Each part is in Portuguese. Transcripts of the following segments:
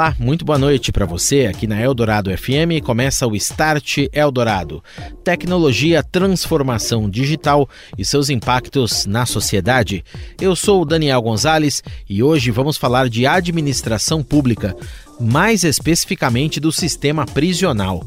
Olá, muito boa noite para você aqui na Eldorado FM. Começa o Start Eldorado. Tecnologia, transformação digital e seus impactos na sociedade. Eu sou o Daniel Gonzalez e hoje vamos falar de administração pública, mais especificamente do sistema prisional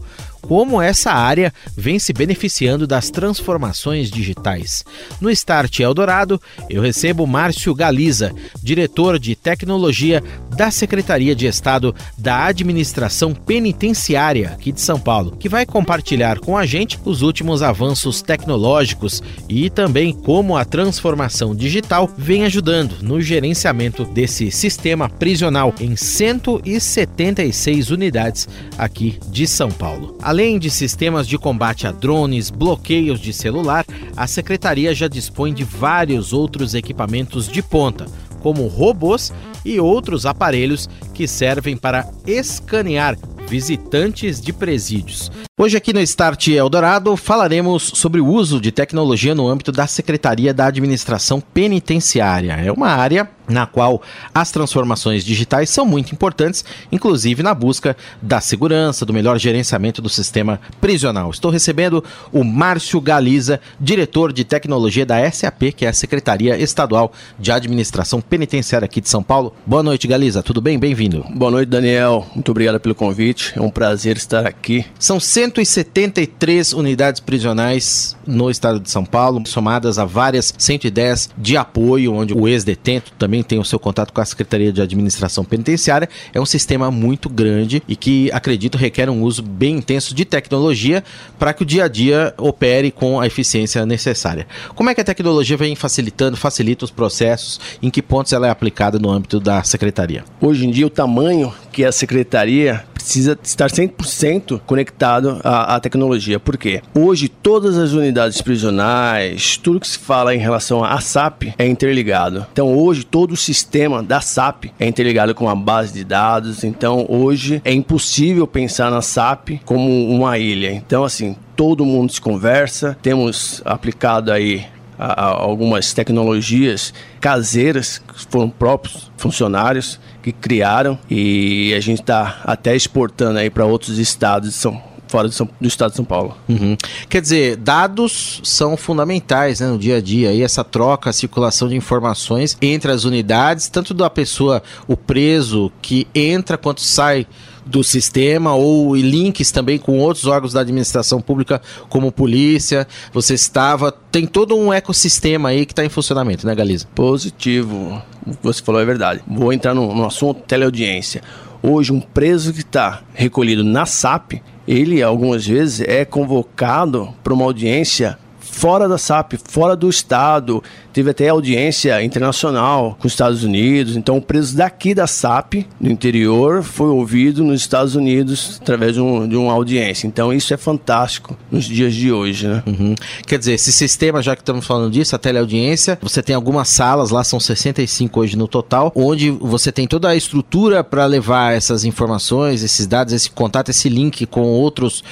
como essa área vem se beneficiando das transformações digitais. No Start Eldorado, eu recebo Márcio Galiza, diretor de tecnologia da Secretaria de Estado da Administração Penitenciária aqui de São Paulo, que vai compartilhar com a gente os últimos avanços tecnológicos e também como a transformação digital vem ajudando no gerenciamento desse sistema prisional em 176 unidades aqui de São Paulo. Além de sistemas de combate a drones, bloqueios de celular, a secretaria já dispõe de vários outros equipamentos de ponta, como robôs e outros aparelhos que servem para escanear visitantes de presídios. Hoje aqui no Start Eldorado falaremos sobre o uso de tecnologia no âmbito da Secretaria da Administração Penitenciária. É uma área na qual as transformações digitais são muito importantes, inclusive na busca da segurança, do melhor gerenciamento do sistema prisional. Estou recebendo o Márcio Galiza, diretor de tecnologia da SAP, que é a Secretaria Estadual de Administração Penitenciária aqui de São Paulo. Boa noite, Galiza. Tudo bem? Bem-vindo. Boa noite, Daniel. Muito obrigado pelo convite. É um prazer estar aqui. São 173 unidades prisionais no estado de São Paulo, somadas a várias 110 de apoio, onde o ex-detento também também tem o seu contato com a Secretaria de Administração Penitenciária. É um sistema muito grande e que, acredito, requer um uso bem intenso de tecnologia para que o dia a dia opere com a eficiência necessária. Como é que a tecnologia vem facilitando, facilita os processos? Em que pontos ela é aplicada no âmbito da Secretaria? Hoje em dia, o tamanho que a Secretaria precisa estar 100% conectado à, à, tecnologia. Por quê? Hoje, todas as unidades prisionais, tudo que se fala em relação à SAP é interligado. Então, hoje, todo o sistema da SAP é interligado com a base de dados. Então, hoje, é impossível pensar na SAP como uma ilha. Então, assim, todo mundo se conversa. Temos aplicado aí a, a algumas tecnologias caseiras que foram próprios funcionários que criaram e a gente está até exportando aí para outros estados de São fora do, São, do, estado de São Paulo. Uhum. Quer dizer, dados são fundamentais né, no dia a dia, e essa troca, a circulação de informações entre as unidades, tanto da pessoa, o preso que entra quanto sai do sistema ou links também com outros órgãos da administração pública, como polícia. Você estava. Tem todo um ecossistema aí que está em funcionamento, né, Galiza? Positivo. O que você falou é verdade. Vou entrar no, no assunto teleaudiência. Hoje, um preso que está recolhido na SAP, ele algumas vezes é convocado para uma audiência fora da SAP, fora do estado. Teve até audiência internacional com os Estados Unidos. Então, o preso daqui da SAP, no interior, foi ouvido nos Estados Unidos através de, um, de uma audiência. Então, isso é fantástico nos dias de hoje, né? Uhum. Quer dizer, esse sistema, já que estamos falando disso, a teleaudiência, você tem algumas salas, lá são 65 hoje no total, onde você tem toda a estrutura para levar essas informações, esses dados, esse contato, esse link com outros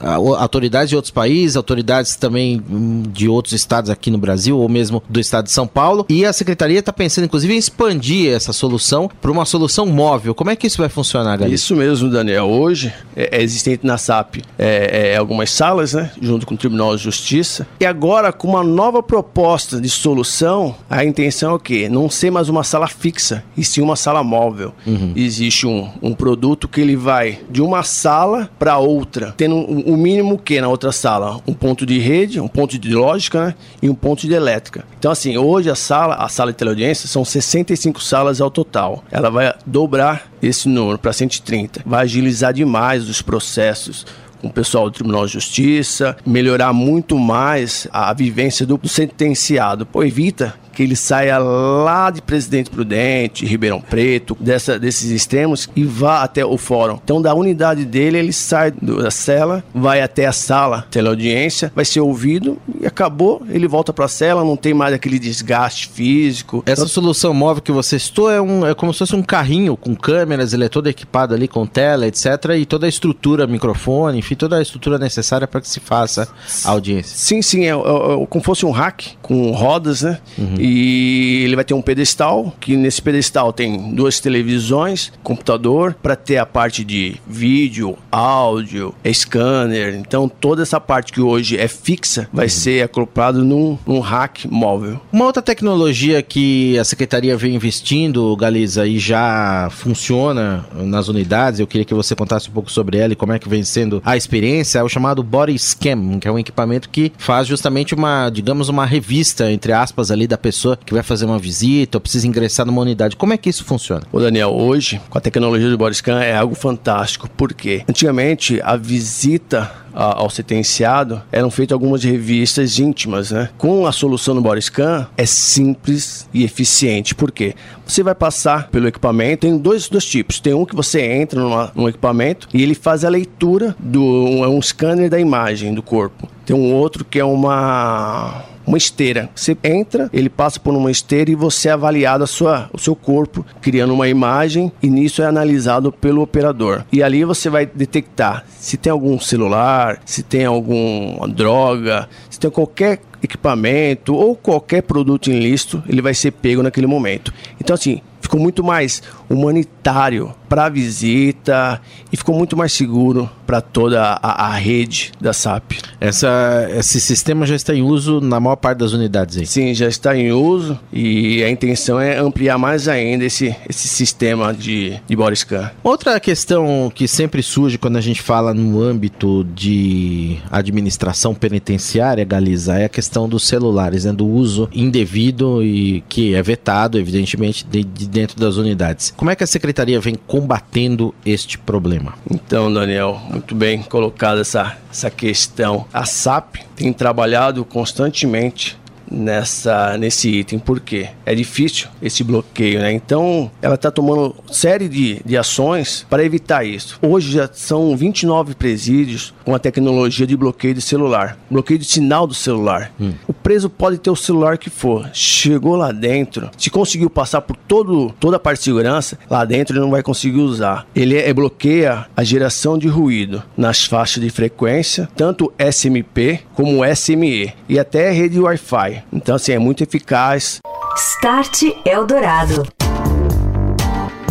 autoridades de outros países, autoridades também hum, de outros estados aqui no Brasil, ou mesmo do estado de São Paulo. E a secretaria está pensando, inclusive, em expandir essa solução para uma solução móvel. Como é que isso vai funcionar, galera? Isso mesmo, Daniel. Hoje é, é existente na SAP é, é, algumas salas, né, junto com o Tribunal de Justiça. E agora, com uma nova proposta de solução, a intenção é o quê? Não ser mais uma sala fixa, e sim uma sala móvel. Uhum. Existe um, um produto que ele vai de uma sala para outra, tendo um, o mínimo que na outra sala? Um ponto de rede, um ponto de lógica né? e um ponto de elétrica. Então, assim, hoje a sala, a sala de teleaudiência, são 65 salas ao total. Ela vai dobrar esse número para 130. Vai agilizar demais os processos com o pessoal do Tribunal de Justiça, melhorar muito mais a vivência do sentenciado. Pô, evita que ele saia lá de Presidente Prudente, Ribeirão Preto, dessa, desses extremos e vá até o fórum. Então, da unidade dele, ele sai da cela, vai até a sala, audiência, vai ser ouvido e acabou. Ele volta para a cela, não tem mais aquele desgaste físico. Essa então, solução móvel que você citou é, um, é como se fosse um carrinho com câmeras, ele é todo equipado ali com tela, etc. E toda a estrutura, microfone, enfim, toda a estrutura necessária para que se faça a audiência. Sim, sim, é, é, é como fosse um rack com rodas, né? Uhum. E ele vai ter um pedestal, que nesse pedestal tem duas televisões, computador, para ter a parte de vídeo, áudio, scanner. Então toda essa parte que hoje é fixa vai uhum. ser acoplado num, num rack móvel. Uma outra tecnologia que a secretaria vem investindo, Galiza, e já funciona nas unidades, eu queria que você contasse um pouco sobre ela e como é que vem sendo a experiência, é o chamado Body Scan, que é um equipamento que faz justamente uma, digamos, uma revista, entre aspas, ali da pessoa pessoa que vai fazer uma visita ou precisa ingressar numa unidade. Como é que isso funciona? O Daniel, hoje, com a tecnologia do Bodycan, é algo fantástico. Por quê? Antigamente, a visita ao sentenciado, eram feitas algumas revistas íntimas, né? Com a solução do Bodyscan, é simples e eficiente. Por quê? Você vai passar pelo equipamento, tem dois, dois tipos. Tem um que você entra numa, num equipamento e ele faz a leitura do um, é um scanner da imagem do corpo. Tem um outro que é uma uma esteira. Você entra, ele passa por uma esteira e você é avaliado a sua, o seu corpo, criando uma imagem e nisso é analisado pelo operador. E ali você vai detectar se tem algum celular, se tem alguma droga, se tem qualquer equipamento ou qualquer produto ilícito, ele vai ser pego naquele momento. Então assim, ficou muito mais humanitário para a visita e ficou muito mais seguro para toda a, a, rede da SAP. Essa, esse sistema já está em uso na maior parte das unidades aí? Sim, já está em uso e a intenção é ampliar mais ainda esse, esse sistema de, de body scan. Outra questão que sempre surge quando a gente fala no âmbito de administração penitenciária, Galiza, é a questão dos celulares, né, do uso indevido e que é vetado, evidentemente, de, de dentro das unidades. Como é que a secretaria vem combatendo este problema? Então, Daniel, muito bem colocada essa, essa questão. A SAP tem trabalhado constantemente nessa nesse item, porque é difícil esse bloqueio, né? Então, ela está tomando série de, de ações para evitar isso. Hoje já são 29 presídios com a tecnologia de bloqueio de celular, bloqueio de sinal do celular. Hum. O preso pode ter o celular que for, chegou lá dentro, se conseguiu passar por todo, toda a parte de segurança, lá dentro ele não vai conseguir usar. Ele é, bloqueia a geração de ruído nas faixas de frequência, tanto SMP como SME e até rede Wi-Fi. Então, assim, é muito eficaz. Start Eldorado.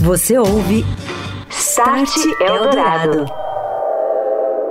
Você ouve Start Eldorado.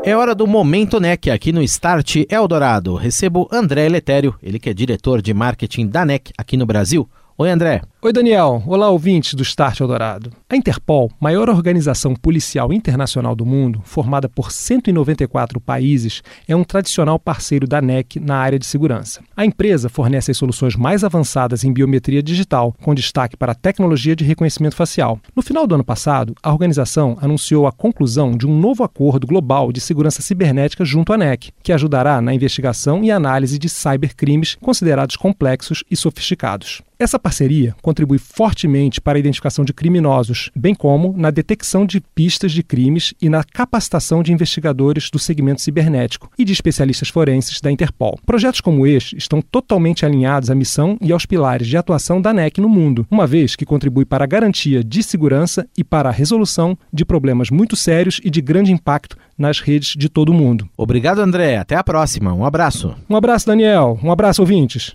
É hora do Momento NEC aqui no Start Eldorado. Recebo André Letério, ele que é diretor de marketing da NEC aqui no Brasil. Oi, André. Oi, Daniel. Olá, ouvintes do Start Eldorado. A Interpol, maior organização policial internacional do mundo, formada por 194 países, é um tradicional parceiro da NEC na área de segurança. A empresa fornece as soluções mais avançadas em biometria digital, com destaque para a tecnologia de reconhecimento facial. No final do ano passado, a organização anunciou a conclusão de um novo acordo global de segurança cibernética junto à NEC, que ajudará na investigação e análise de cybercrimes considerados complexos e sofisticados. Essa parceria contribui fortemente para a identificação de criminosos, bem como na detecção de pistas de crimes e na capacitação de investigadores do segmento cibernético e de especialistas forenses da Interpol. Projetos como este estão totalmente alinhados à missão e aos pilares de atuação da NEC no mundo, uma vez que contribui para a garantia de segurança e para a resolução de problemas muito sérios e de grande impacto nas redes de todo o mundo. Obrigado, André. Até a próxima. Um abraço. Um abraço, Daniel. Um abraço, ouvintes.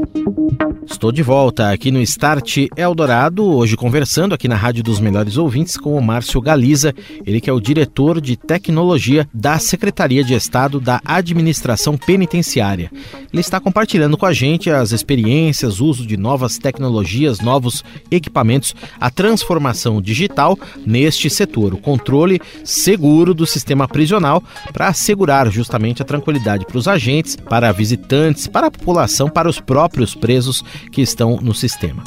Estou de volta aqui no Start Eldorado, hoje conversando aqui na Rádio dos Melhores Ouvintes com o Márcio Galiza, ele que é o diretor de tecnologia da Secretaria de Estado da Administração Penitenciária. Ele está compartilhando com a gente as experiências, uso de novas tecnologias, novos equipamentos, a transformação digital neste setor, o controle seguro do sistema prisional para assegurar justamente a tranquilidade para os agentes, para visitantes, para a população, para os próprios presos que estão no sistema.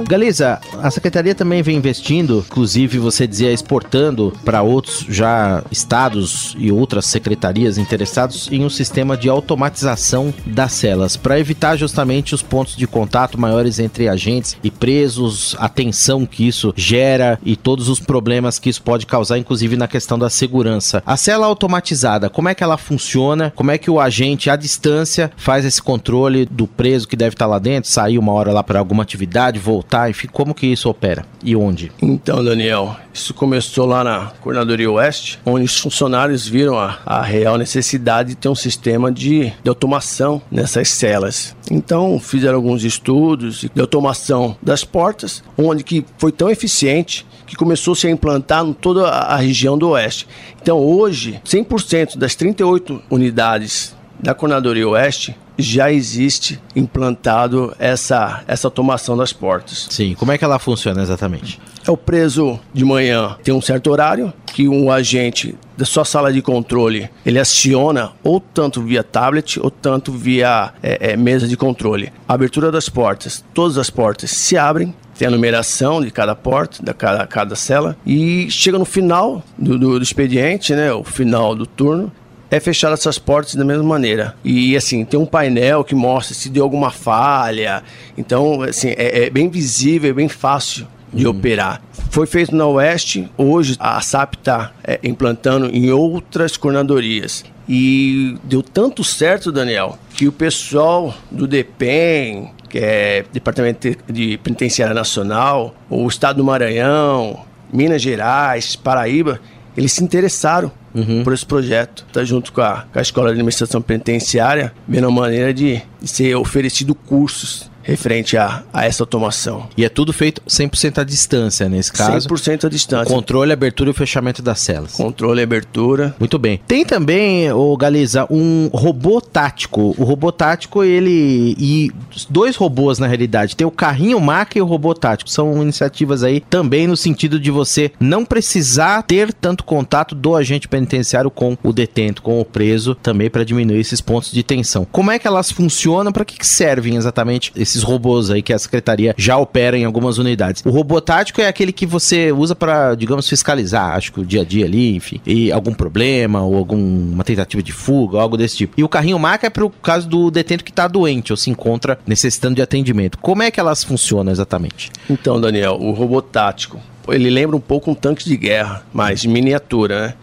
Galiza, a secretaria também vem investindo, inclusive você dizia exportando para outros já estados e outras secretarias interessados em um sistema de automatização das celas para evitar justamente os pontos de contato maiores entre agentes e presos, a tensão que isso gera e todos os problemas que isso pode causar, inclusive na questão da segurança. A cela automatizada, como é que ela funciona? Como é que o agente à distância faz esse controle do preso que deve estar lá dentro, sair uma hora lá para alguma atividade, voltar voltar? Enfim, como que isso opera e onde? Então, Daniel, isso começou lá na Coordenadoria Oeste, onde os funcionários viram a, a real necessidade de ter um sistema de, de automação nessas celas. Então, fizeram alguns estudos de automação das portas, onde que foi tão eficiente que começou -se a implantar em toda a região do Oeste. Então, hoje, 100% das 38 unidades da Coordenadoria Oeste já existe implantado essa, essa automação das portas. Sim, como é que ela funciona exatamente? É o preso de manhã tem um certo horário que um agente da sua sala de controle ele aciona ou tanto via tablet ou tanto via é, é, mesa de controle. A abertura das portas, todas as portas se abrem tem a numeração de cada porta, da cada, cada cela, e chega no final do, do, do expediente, né, o final do turno, é fechar essas portas da mesma maneira. E assim, tem um painel que mostra se deu alguma falha. Então, assim, é, é bem visível, é bem fácil de uhum. operar. Foi feito na Oeste, hoje a SAP está é, implantando em outras coordenadorias. E deu tanto certo, Daniel, que o pessoal do DEPEN, que é Departamento de Penitenciária Nacional, o Estado do Maranhão, Minas Gerais, Paraíba, eles se interessaram uhum. por esse projeto. Está junto com a, com a Escola de Administração Penitenciária, vendo a maneira de, de ser oferecido cursos referente a, a essa automação. E é tudo feito 100% à distância, nesse caso? 100% à distância. Controle, abertura e fechamento das celas. Controle e abertura. Muito bem. Tem também, o Galiza, um robô tático. O robô tático, ele... E dois robôs, na realidade. Tem o carrinho maca e o robô tático. São iniciativas aí também no sentido de você não precisar ter tanto contato do agente penitenciário com o detento, com o preso, também para diminuir esses pontos de tensão. Como é que elas funcionam? Para que, que servem exatamente esses esses robôs aí que a secretaria já opera em algumas unidades. O robô tático é aquele que você usa para, digamos, fiscalizar, acho que o dia a dia ali, enfim, e algum problema ou alguma tentativa de fuga, algo desse tipo. E o carrinho maca é para o caso do detento que está doente ou se encontra necessitando de atendimento. Como é que elas funcionam exatamente? Então, Daniel, o robô tático, ele lembra um pouco um tanque de guerra, mas de miniatura, né?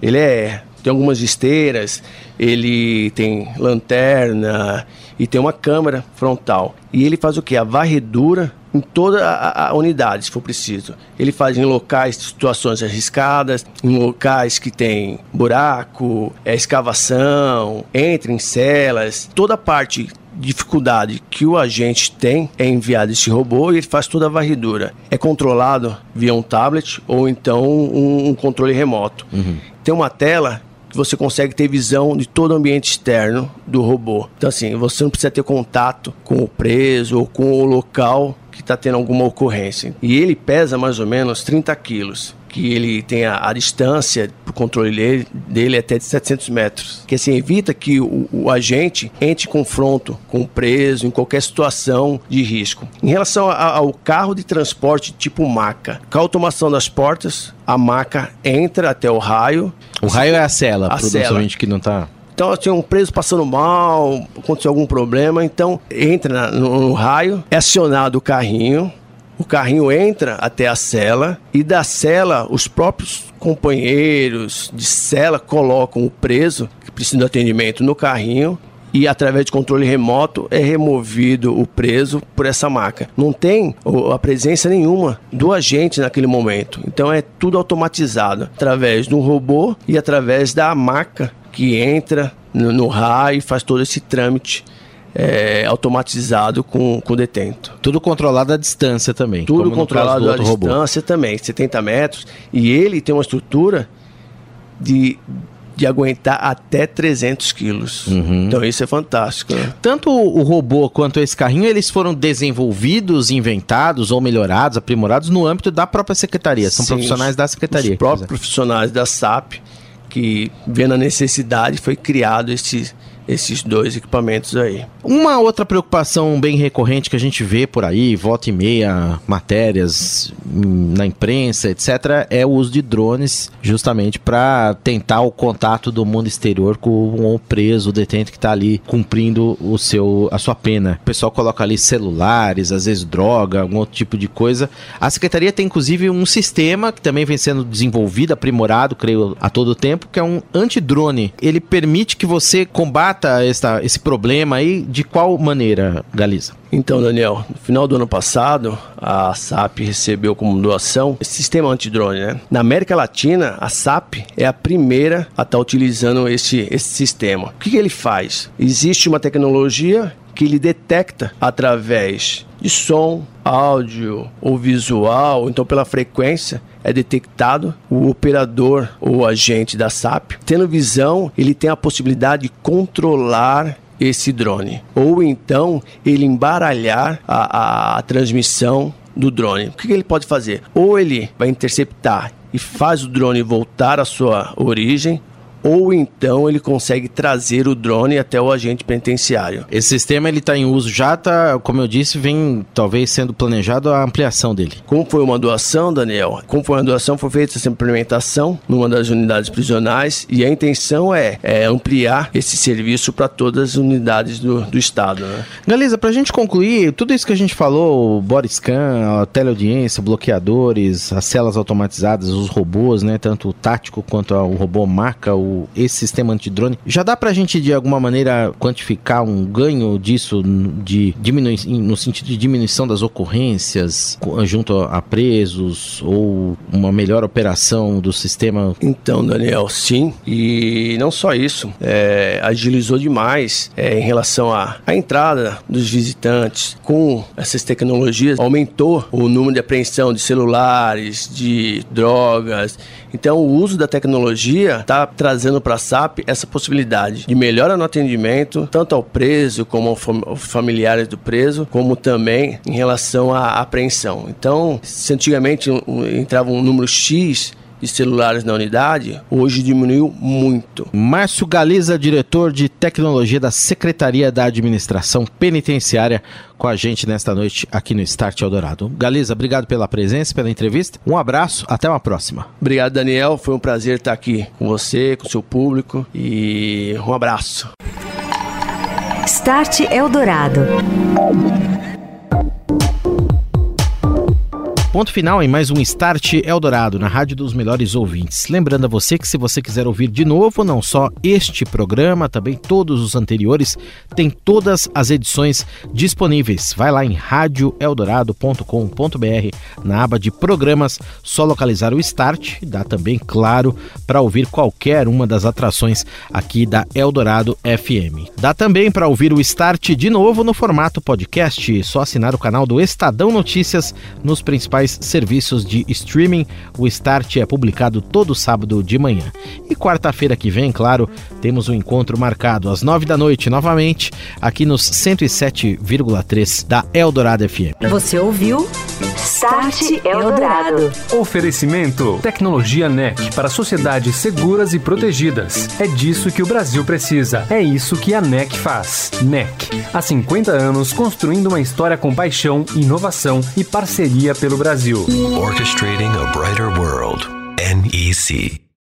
Ele é tem algumas esteiras, ele tem lanterna e tem uma câmera frontal. E ele faz o que? A varredura em toda a, a, unidade, se for preciso. Ele faz em locais de situações arriscadas, em locais que tem buraco, é, escavação, entra em celas, toda a parte dificuldade que o agente tem é enviado esse robô e ele faz toda a varredura. É controlado via um tablet ou então um, um controle remoto. Uhum. Tem uma tela você consegue ter visão de todo o ambiente externo do robô. Então, assim, você não precisa ter contato com o preso ou com o local que está tendo alguma ocorrência. E ele pesa mais ou menos 30 quilos que ele tem a, a distância controle dele, dele é até de 700 metros. Que assim evita que o, o, agente entre em confronto com o preso em qualquer situação de risco. Em relação a, ao carro de transporte tipo maca, com a automação das portas, a maca entra até o raio. O raio é a cela, a cela. que não está então, tinha um preso passando mal, aconteceu algum problema, então entra no, no raio, é acionado o carrinho, o carrinho entra até a cela e da cela os próprios companheiros de cela colocam o preso que precisa de atendimento no carrinho e através de controle remoto é removido o preso por essa maca. Não tem a presença nenhuma do agente naquele momento. Então é tudo automatizado através de um robô e através da maca que entra no, no raio e faz todo esse trâmite é, automatizado com, com detento. Tudo controlado à distância também. Tudo controlado à distância robô. também, 70 metros. E ele tem uma estrutura de de aguentar até 300 quilos. Uhum. Então isso é fantástico. Né? Tanto o robô quanto esse carrinho, eles foram desenvolvidos, inventados ou melhorados, aprimorados no âmbito da própria secretaria. São Sim, profissionais da secretaria. Os próprios profissionais da SAP que vendo a necessidade foi criado esse esses dois equipamentos aí. Uma outra preocupação bem recorrente que a gente vê por aí, volta e meia, matérias na imprensa, etc., é o uso de drones, justamente para tentar o contato do mundo exterior com o preso, o detento que está ali cumprindo o seu, a sua pena. O pessoal coloca ali celulares, às vezes droga, algum outro tipo de coisa. A secretaria tem inclusive um sistema que também vem sendo desenvolvido, aprimorado, creio, a todo tempo, que é um antidrone. Ele permite que você combata trata essa, esse problema aí de qual maneira, Galiza? Então, Daniel, no final do ano passado, a SAP recebeu como doação esse sistema antidrone, né? Na América Latina, a SAP é a primeira a estar tá utilizando esse, esse sistema. O que, que ele faz? Existe uma tecnologia que ele detecta através de som, áudio ou visual, então pela frequência, é detectado o operador ou agente da SAP. Tendo visão, ele tem a possibilidade de controlar esse drone. Ou então ele embaralhar a, a, a transmissão do drone. O que ele pode fazer? Ou ele vai interceptar e faz o drone voltar à sua origem, ou então ele consegue trazer o drone até o agente penitenciário. Esse sistema ele está em uso já, tá, como eu disse, vem talvez sendo planejado a ampliação dele. Como foi uma doação, Daniel? Como foi uma doação, foi feita essa implementação numa das unidades prisionais e a intenção é, é ampliar esse serviço para todas as unidades do, do estado. Né? Galiza, para a gente concluir, tudo isso que a gente falou, o Boriscan, a teleaudiência, bloqueadores, as celas automatizadas, os robôs, né, tanto o tático quanto o robô marca, o esse sistema antidrone, já dá pra gente de alguma maneira quantificar um ganho disso de diminui no sentido de diminuição das ocorrências junto a presos ou uma melhor operação do sistema? Então, Daniel, sim. E não só isso, é, agilizou demais é, em relação à, à entrada dos visitantes com essas tecnologias, aumentou o número de apreensão de celulares, de drogas. Então, o uso da tecnologia está trazendo para a SAP essa possibilidade de melhora no atendimento, tanto ao preso como aos familiares do preso, como também em relação à apreensão. Então, se antigamente entrava um número X de celulares na unidade, hoje diminuiu muito. Márcio Galiza, diretor de tecnologia da Secretaria da Administração Penitenciária, com a gente nesta noite aqui no Start Eldorado. Galiza, obrigado pela presença, pela entrevista. Um abraço, até uma próxima. Obrigado, Daniel. Foi um prazer estar aqui com você, com o seu público e um abraço. Start Eldorado. Ponto final em mais um Start Eldorado na Rádio dos Melhores Ouvintes. Lembrando a você que se você quiser ouvir de novo, não só este programa, também todos os anteriores, tem todas as edições disponíveis. Vai lá em radioeldorado.com.br na aba de programas, só localizar o Start, dá também, claro, para ouvir qualquer uma das atrações aqui da Eldorado FM. Dá também para ouvir o Start de novo no formato podcast, só assinar o canal do Estadão Notícias nos principais principais serviços de streaming. O Start é publicado todo sábado de manhã. E quarta-feira que vem, claro, temos um encontro marcado às nove da noite novamente, aqui nos 107,3 da Eldorado FM. Você ouviu? Start Eldorado. Oferecimento: Tecnologia NEC para sociedades seguras e protegidas. É disso que o Brasil precisa. É isso que a NEC faz. NEC, há 50 anos construindo uma história com paixão, inovação e parceria pelo Brasil. Orchestrating a brighter world. NEC.